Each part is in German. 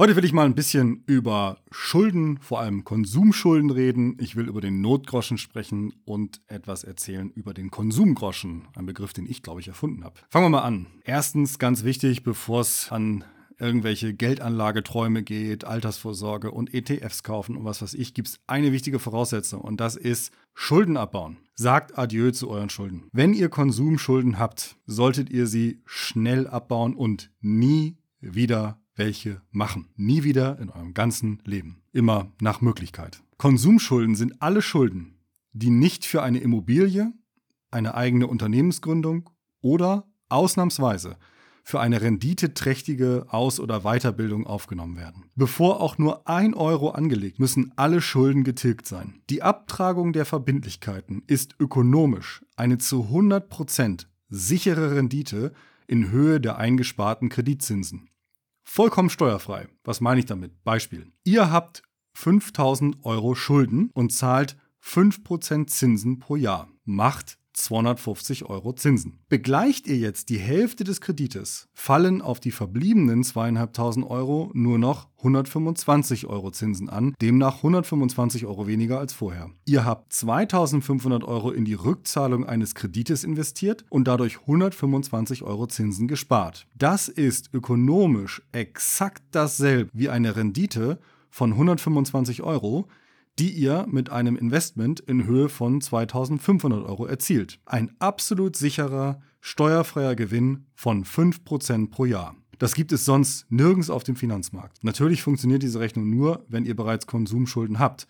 Heute will ich mal ein bisschen über Schulden, vor allem Konsumschulden reden. Ich will über den Notgroschen sprechen und etwas erzählen über den Konsumgroschen, ein Begriff, den ich, glaube ich, erfunden habe. Fangen wir mal an. Erstens, ganz wichtig, bevor es an irgendwelche Geldanlageträume geht, Altersvorsorge und ETFs kaufen und was weiß ich, gibt es eine wichtige Voraussetzung und das ist Schulden abbauen. Sagt Adieu zu euren Schulden. Wenn ihr Konsumschulden habt, solltet ihr sie schnell abbauen und nie wieder welche machen. Nie wieder in eurem ganzen Leben. Immer nach Möglichkeit. Konsumschulden sind alle Schulden, die nicht für eine Immobilie, eine eigene Unternehmensgründung oder ausnahmsweise für eine renditeträchtige Aus- oder Weiterbildung aufgenommen werden. Bevor auch nur ein Euro angelegt, müssen alle Schulden getilgt sein. Die Abtragung der Verbindlichkeiten ist ökonomisch eine zu 100% sichere Rendite in Höhe der eingesparten Kreditzinsen. Vollkommen steuerfrei. Was meine ich damit? Beispiel. Ihr habt 5000 Euro Schulden und zahlt 5% Zinsen pro Jahr. Macht 250 Euro Zinsen. Begleicht ihr jetzt die Hälfte des Kredites, fallen auf die verbliebenen 2.500 Euro nur noch 125 Euro Zinsen an, demnach 125 Euro weniger als vorher. Ihr habt 2.500 Euro in die Rückzahlung eines Kredites investiert und dadurch 125 Euro Zinsen gespart. Das ist ökonomisch exakt dasselbe wie eine Rendite von 125 Euro, die ihr mit einem Investment in Höhe von 2500 Euro erzielt. Ein absolut sicherer, steuerfreier Gewinn von 5% pro Jahr. Das gibt es sonst nirgends auf dem Finanzmarkt. Natürlich funktioniert diese Rechnung nur, wenn ihr bereits Konsumschulden habt,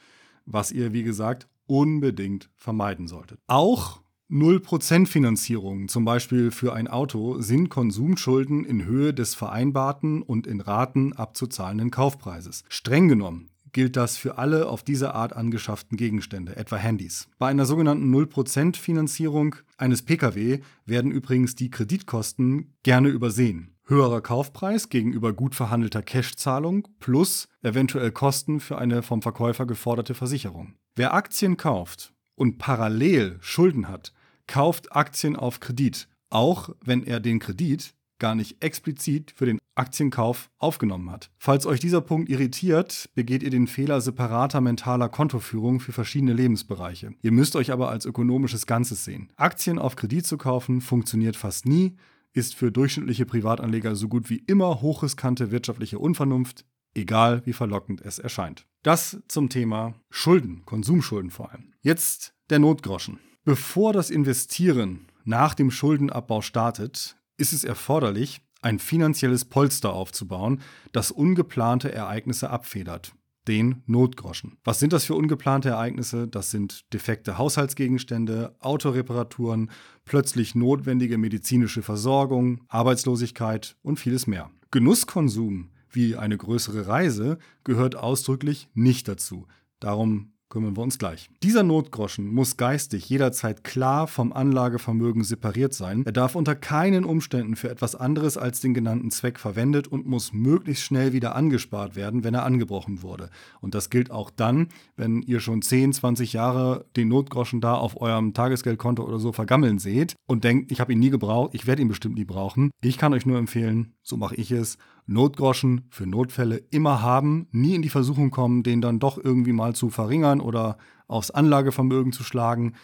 was ihr, wie gesagt, unbedingt vermeiden solltet. Auch 0% Finanzierungen, zum Beispiel für ein Auto, sind Konsumschulden in Höhe des vereinbarten und in Raten abzuzahlenden Kaufpreises. Streng genommen gilt das für alle auf diese Art angeschafften Gegenstände, etwa Handys. Bei einer sogenannten 0% Finanzierung eines Pkw werden übrigens die Kreditkosten gerne übersehen. Höherer Kaufpreis gegenüber gut verhandelter Cashzahlung plus eventuell Kosten für eine vom Verkäufer geforderte Versicherung. Wer Aktien kauft und parallel Schulden hat, kauft Aktien auf Kredit, auch wenn er den Kredit gar nicht explizit für den Aktienkauf aufgenommen hat. Falls euch dieser Punkt irritiert, begeht ihr den Fehler separater mentaler Kontoführung für verschiedene Lebensbereiche. Ihr müsst euch aber als ökonomisches Ganzes sehen. Aktien auf Kredit zu kaufen funktioniert fast nie, ist für durchschnittliche Privatanleger so gut wie immer hochriskante wirtschaftliche Unvernunft, egal wie verlockend es erscheint. Das zum Thema Schulden, Konsumschulden vor allem. Jetzt der Notgroschen. Bevor das Investieren nach dem Schuldenabbau startet, ist es erforderlich, ein finanzielles Polster aufzubauen, das ungeplante Ereignisse abfedert. Den Notgroschen. Was sind das für ungeplante Ereignisse? Das sind defekte Haushaltsgegenstände, Autoreparaturen, plötzlich notwendige medizinische Versorgung, Arbeitslosigkeit und vieles mehr. Genusskonsum, wie eine größere Reise, gehört ausdrücklich nicht dazu. Darum kümmern wir uns gleich. Dieser Notgroschen muss geistig jederzeit klar vom Anlagevermögen separiert sein. Er darf unter keinen Umständen für etwas anderes als den genannten Zweck verwendet und muss möglichst schnell wieder angespart werden, wenn er angebrochen wurde. Und das gilt auch dann, wenn ihr schon 10, 20 Jahre den Notgroschen da auf eurem Tagesgeldkonto oder so vergammeln seht und denkt, ich habe ihn nie gebraucht, ich werde ihn bestimmt nie brauchen. Ich kann euch nur empfehlen, so mache ich es, Notgroschen für Notfälle immer haben, nie in die Versuchung kommen, den dann doch irgendwie mal zu verringern oder aufs Anlagevermögen zu schlagen.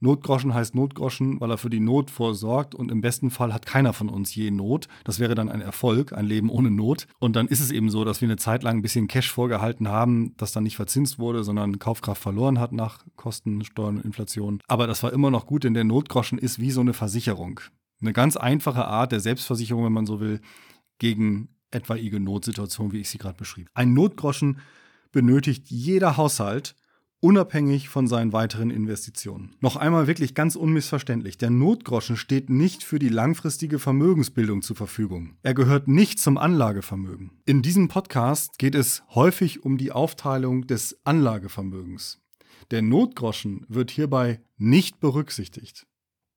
Notgroschen heißt Notgroschen, weil er für die Not vorsorgt und im besten Fall hat keiner von uns je Not. Das wäre dann ein Erfolg, ein Leben ohne Not. Und dann ist es eben so, dass wir eine Zeit lang ein bisschen Cash vorgehalten haben, das dann nicht verzinst wurde, sondern Kaufkraft verloren hat nach Kosten, Steuern und Inflation. Aber das war immer noch gut, denn der Notgroschen ist wie so eine Versicherung. Eine ganz einfache Art der Selbstversicherung, wenn man so will, gegen etwaige Notsituation, wie ich sie gerade beschrieb. Ein Notgroschen benötigt jeder Haushalt, unabhängig von seinen weiteren Investitionen. Noch einmal wirklich ganz unmissverständlich, der Notgroschen steht nicht für die langfristige Vermögensbildung zur Verfügung. Er gehört nicht zum Anlagevermögen. In diesem Podcast geht es häufig um die Aufteilung des Anlagevermögens. Der Notgroschen wird hierbei nicht berücksichtigt,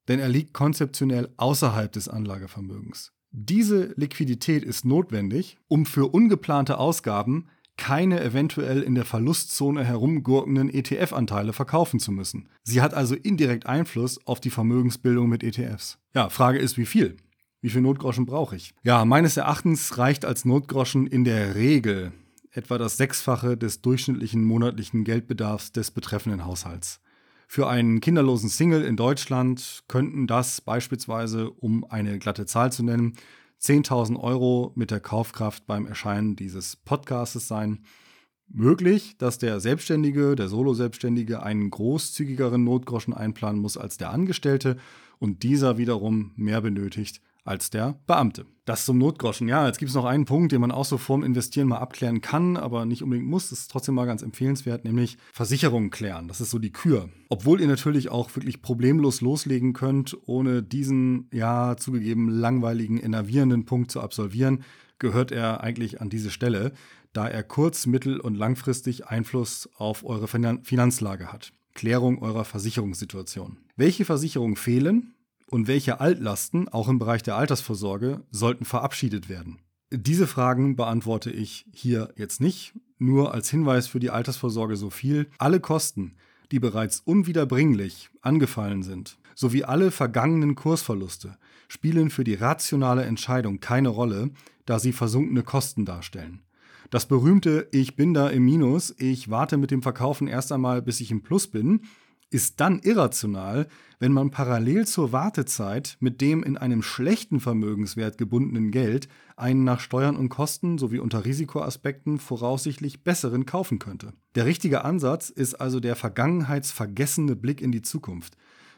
denn er liegt konzeptionell außerhalb des Anlagevermögens. Diese Liquidität ist notwendig, um für ungeplante Ausgaben keine eventuell in der Verlustzone herumgurkenden ETF-Anteile verkaufen zu müssen. Sie hat also indirekt Einfluss auf die Vermögensbildung mit ETFs. Ja, Frage ist, wie viel? Wie viel Notgroschen brauche ich? Ja, meines Erachtens reicht als Notgroschen in der Regel etwa das Sechsfache des durchschnittlichen monatlichen Geldbedarfs des betreffenden Haushalts. Für einen kinderlosen Single in Deutschland könnten das beispielsweise, um eine glatte Zahl zu nennen, 10.000 Euro mit der Kaufkraft beim Erscheinen dieses Podcastes sein. Möglich, dass der Selbstständige, der Solo-Selbstständige einen großzügigeren Notgroschen einplanen muss als der Angestellte und dieser wiederum mehr benötigt als der Beamte. Das zum Notgroschen. Ja, jetzt gibt es noch einen Punkt, den man auch so vorm Investieren mal abklären kann, aber nicht unbedingt muss. Das ist trotzdem mal ganz empfehlenswert, nämlich Versicherungen klären. Das ist so die Kür. Obwohl ihr natürlich auch wirklich problemlos loslegen könnt, ohne diesen, ja, zugegeben langweiligen, enervierenden Punkt zu absolvieren, gehört er eigentlich an diese Stelle, da er kurz-, mittel- und langfristig Einfluss auf eure Finanzlage hat. Klärung eurer Versicherungssituation. Welche Versicherungen fehlen und welche Altlasten, auch im Bereich der Altersvorsorge, sollten verabschiedet werden? Diese Fragen beantworte ich hier jetzt nicht, nur als Hinweis für die Altersvorsorge so viel. Alle Kosten, die bereits unwiederbringlich angefallen sind, sowie alle vergangenen Kursverluste spielen für die rationale Entscheidung keine Rolle, da sie versunkene Kosten darstellen. Das berühmte Ich bin da im Minus, ich warte mit dem Verkaufen erst einmal, bis ich im Plus bin, ist dann irrational, wenn man parallel zur Wartezeit mit dem in einem schlechten Vermögenswert gebundenen Geld einen nach Steuern und Kosten sowie unter Risikoaspekten voraussichtlich besseren kaufen könnte. Der richtige Ansatz ist also der vergangenheitsvergessene Blick in die Zukunft.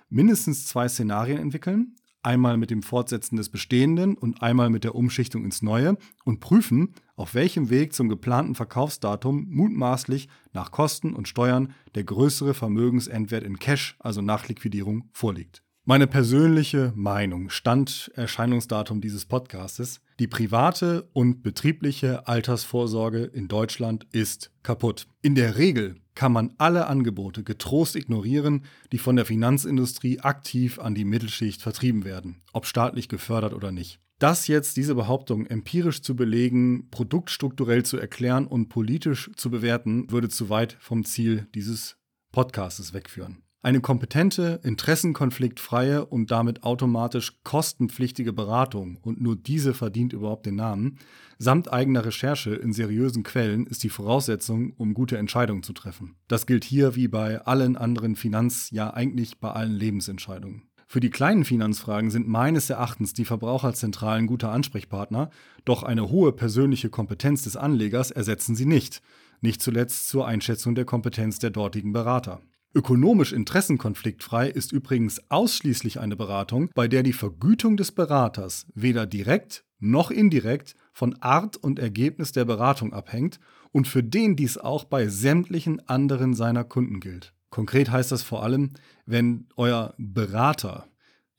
Mindestens zwei Szenarien entwickeln, einmal mit dem Fortsetzen des Bestehenden und einmal mit der Umschichtung ins Neue und prüfen, auf welchem Weg zum geplanten Verkaufsdatum mutmaßlich nach Kosten und Steuern der größere Vermögensendwert in Cash, also nach Liquidierung, vorliegt. Meine persönliche Meinung, Stand Erscheinungsdatum dieses Podcastes, die private und betriebliche Altersvorsorge in Deutschland ist kaputt. In der Regel kann man alle Angebote getrost ignorieren, die von der Finanzindustrie aktiv an die Mittelschicht vertrieben werden, ob staatlich gefördert oder nicht. Das jetzt, diese Behauptung empirisch zu belegen, produktstrukturell zu erklären und politisch zu bewerten, würde zu weit vom Ziel dieses Podcastes wegführen. Eine kompetente, interessenkonfliktfreie und damit automatisch kostenpflichtige Beratung, und nur diese verdient überhaupt den Namen, samt eigener Recherche in seriösen Quellen ist die Voraussetzung, um gute Entscheidungen zu treffen. Das gilt hier wie bei allen anderen Finanz-, ja eigentlich bei allen Lebensentscheidungen. Für die kleinen Finanzfragen sind meines Erachtens die Verbraucherzentralen guter Ansprechpartner, doch eine hohe persönliche Kompetenz des Anlegers ersetzen sie nicht, nicht zuletzt zur Einschätzung der Kompetenz der dortigen Berater. Ökonomisch interessenkonfliktfrei ist übrigens ausschließlich eine Beratung, bei der die Vergütung des Beraters weder direkt noch indirekt von Art und Ergebnis der Beratung abhängt und für den dies auch bei sämtlichen anderen seiner Kunden gilt. Konkret heißt das vor allem, wenn euer Berater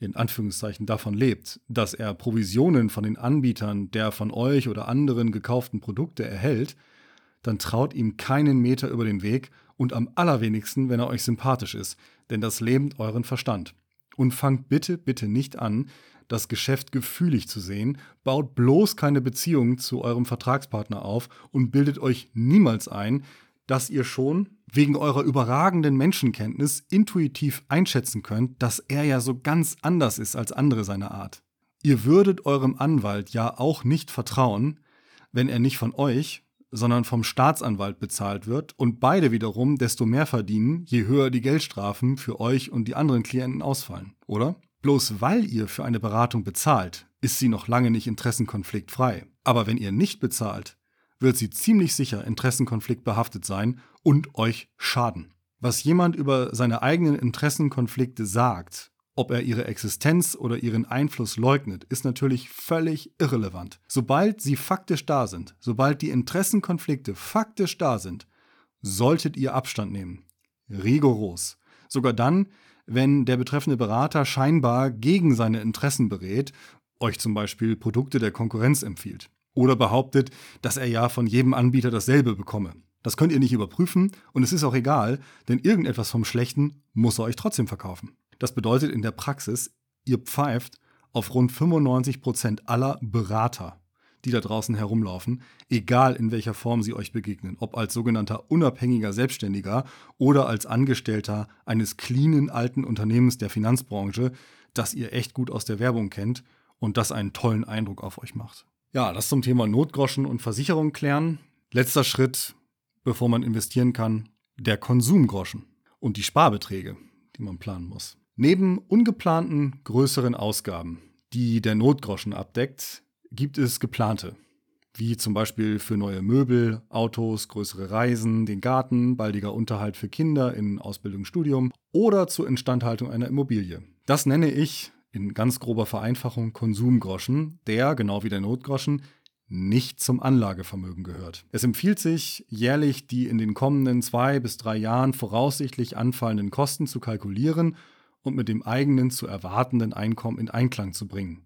in Anführungszeichen davon lebt, dass er Provisionen von den Anbietern der von euch oder anderen gekauften Produkte erhält, dann traut ihm keinen Meter über den Weg und am allerwenigsten, wenn er euch sympathisch ist, denn das lähmt euren Verstand. Und fangt bitte, bitte nicht an, das Geschäft gefühlig zu sehen, baut bloß keine Beziehung zu eurem Vertragspartner auf und bildet euch niemals ein, dass ihr schon wegen eurer überragenden Menschenkenntnis intuitiv einschätzen könnt, dass er ja so ganz anders ist als andere seiner Art. Ihr würdet eurem Anwalt ja auch nicht vertrauen, wenn er nicht von euch, sondern vom Staatsanwalt bezahlt wird und beide wiederum desto mehr verdienen, je höher die Geldstrafen für euch und die anderen Klienten ausfallen, oder? Bloß weil ihr für eine Beratung bezahlt, ist sie noch lange nicht interessenkonfliktfrei. Aber wenn ihr nicht bezahlt, wird sie ziemlich sicher interessenkonfliktbehaftet sein und euch schaden. Was jemand über seine eigenen Interessenkonflikte sagt, ob er ihre Existenz oder ihren Einfluss leugnet, ist natürlich völlig irrelevant. Sobald sie faktisch da sind, sobald die Interessenkonflikte faktisch da sind, solltet ihr Abstand nehmen. Rigoros. Sogar dann, wenn der betreffende Berater scheinbar gegen seine Interessen berät, euch zum Beispiel Produkte der Konkurrenz empfiehlt. Oder behauptet, dass er ja von jedem Anbieter dasselbe bekomme. Das könnt ihr nicht überprüfen und es ist auch egal, denn irgendetwas vom Schlechten muss er euch trotzdem verkaufen. Das bedeutet in der Praxis, ihr pfeift auf rund 95 Prozent aller Berater, die da draußen herumlaufen, egal in welcher Form sie euch begegnen, ob als sogenannter unabhängiger Selbstständiger oder als Angestellter eines cleanen alten Unternehmens der Finanzbranche, das ihr echt gut aus der Werbung kennt und das einen tollen Eindruck auf euch macht. Ja, das zum Thema Notgroschen und Versicherung klären. Letzter Schritt, bevor man investieren kann, der Konsumgroschen und die Sparbeträge, die man planen muss. Neben ungeplanten größeren Ausgaben, die der Notgroschen abdeckt, gibt es geplante, wie zum Beispiel für neue Möbel, Autos, größere Reisen, den Garten, baldiger Unterhalt für Kinder in Ausbildung, Studium oder zur Instandhaltung einer Immobilie. Das nenne ich in ganz grober Vereinfachung Konsumgroschen, der, genau wie der Notgroschen, nicht zum Anlagevermögen gehört. Es empfiehlt sich, jährlich die in den kommenden zwei bis drei Jahren voraussichtlich anfallenden Kosten zu kalkulieren und mit dem eigenen zu erwartenden Einkommen in Einklang zu bringen.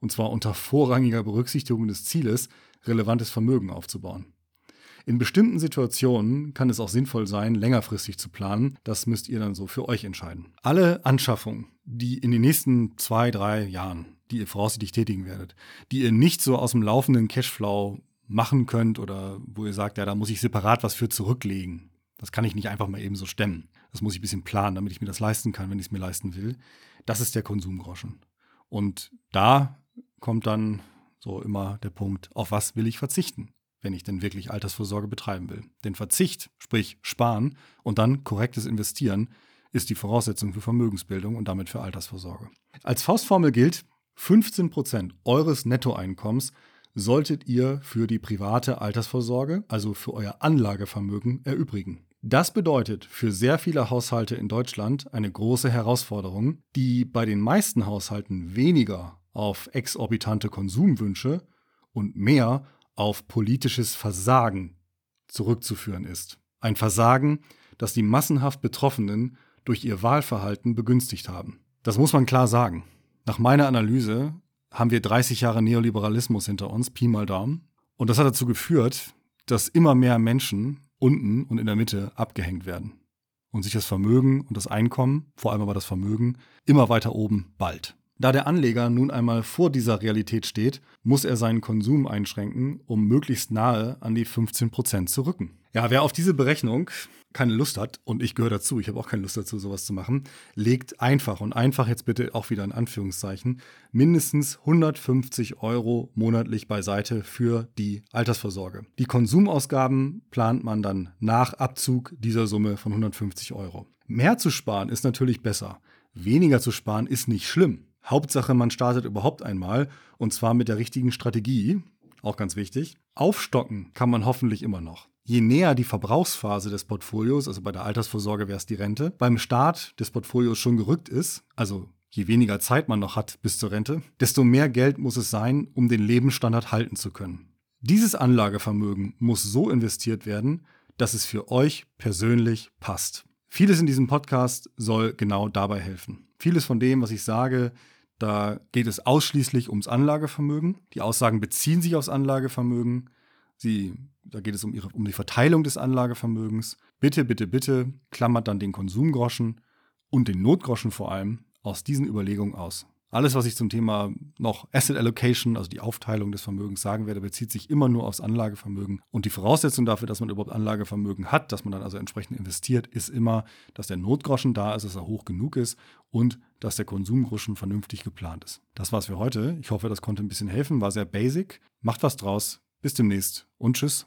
Und zwar unter vorrangiger Berücksichtigung des Zieles, relevantes Vermögen aufzubauen. In bestimmten Situationen kann es auch sinnvoll sein, längerfristig zu planen. Das müsst ihr dann so für euch entscheiden. Alle Anschaffungen, die in den nächsten zwei, drei Jahren, die ihr voraussichtlich tätigen werdet, die ihr nicht so aus dem laufenden Cashflow machen könnt oder wo ihr sagt, ja, da muss ich separat was für zurücklegen. Das kann ich nicht einfach mal eben so stemmen. Das muss ich ein bisschen planen, damit ich mir das leisten kann, wenn ich es mir leisten will. Das ist der Konsumgroschen. Und da kommt dann so immer der Punkt, auf was will ich verzichten? wenn ich denn wirklich Altersvorsorge betreiben will. Denn Verzicht, sprich Sparen und dann korrektes Investieren, ist die Voraussetzung für Vermögensbildung und damit für Altersvorsorge. Als Faustformel gilt, 15% eures Nettoeinkommens solltet ihr für die private Altersvorsorge, also für euer Anlagevermögen, erübrigen. Das bedeutet für sehr viele Haushalte in Deutschland eine große Herausforderung, die bei den meisten Haushalten weniger auf exorbitante Konsumwünsche und mehr auf politisches Versagen zurückzuführen ist. Ein Versagen, das die massenhaft Betroffenen durch ihr Wahlverhalten begünstigt haben. Das muss man klar sagen. Nach meiner Analyse haben wir 30 Jahre Neoliberalismus hinter uns, Pi mal Daumen. Und das hat dazu geführt, dass immer mehr Menschen unten und in der Mitte abgehängt werden. Und sich das Vermögen und das Einkommen, vor allem aber das Vermögen, immer weiter oben bald. Da der Anleger nun einmal vor dieser Realität steht, muss er seinen Konsum einschränken, um möglichst nahe an die 15% zu rücken. Ja, wer auf diese Berechnung keine Lust hat, und ich gehöre dazu, ich habe auch keine Lust dazu, sowas zu machen, legt einfach, und einfach jetzt bitte auch wieder in Anführungszeichen, mindestens 150 Euro monatlich beiseite für die Altersvorsorge. Die Konsumausgaben plant man dann nach Abzug dieser Summe von 150 Euro. Mehr zu sparen ist natürlich besser. Weniger zu sparen ist nicht schlimm. Hauptsache, man startet überhaupt einmal und zwar mit der richtigen Strategie. Auch ganz wichtig. Aufstocken kann man hoffentlich immer noch. Je näher die Verbrauchsphase des Portfolios, also bei der Altersvorsorge wäre es die Rente, beim Start des Portfolios schon gerückt ist, also je weniger Zeit man noch hat bis zur Rente, desto mehr Geld muss es sein, um den Lebensstandard halten zu können. Dieses Anlagevermögen muss so investiert werden, dass es für euch persönlich passt. Vieles in diesem Podcast soll genau dabei helfen. Vieles von dem, was ich sage, da geht es ausschließlich ums Anlagevermögen. Die Aussagen beziehen sich aufs Anlagevermögen. Sie, da geht es um, ihre, um die Verteilung des Anlagevermögens. Bitte, bitte, bitte klammert dann den Konsumgroschen und den Notgroschen vor allem aus diesen Überlegungen aus. Alles, was ich zum Thema noch Asset Allocation, also die Aufteilung des Vermögens sagen werde, bezieht sich immer nur aufs Anlagevermögen. Und die Voraussetzung dafür, dass man überhaupt Anlagevermögen hat, dass man dann also entsprechend investiert, ist immer, dass der Notgroschen da ist, dass er hoch genug ist und dass der Konsumgroschen vernünftig geplant ist. Das war's für heute. Ich hoffe, das konnte ein bisschen helfen, war sehr basic. Macht was draus. Bis demnächst und tschüss.